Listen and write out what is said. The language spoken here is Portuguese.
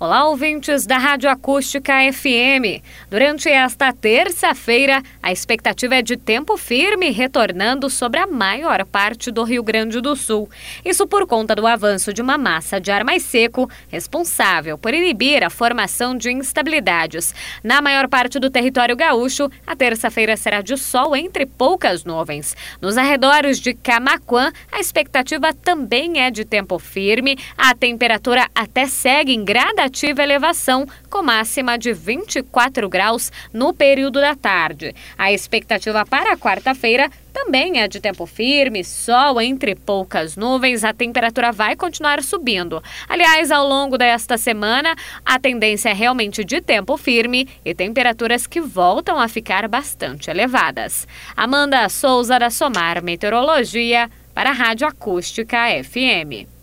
Olá, ouvintes da Rádio Acústica FM. Durante esta terça-feira, a expectativa é de tempo firme retornando sobre a maior parte do Rio Grande do Sul. Isso por conta do avanço de uma massa de ar mais seco, responsável por inibir a formação de instabilidades. Na maior parte do território gaúcho, a terça-feira será de sol entre poucas nuvens. Nos arredores de Camaquã, a expectativa também é de tempo firme. A temperatura até segue em gradação gradativa elevação, com máxima de 24 graus no período da tarde. A expectativa para quarta-feira também é de tempo firme, sol entre poucas nuvens, a temperatura vai continuar subindo. Aliás, ao longo desta semana, a tendência é realmente de tempo firme e temperaturas que voltam a ficar bastante elevadas. Amanda Souza da Somar Meteorologia para a Rádio Acústica FM.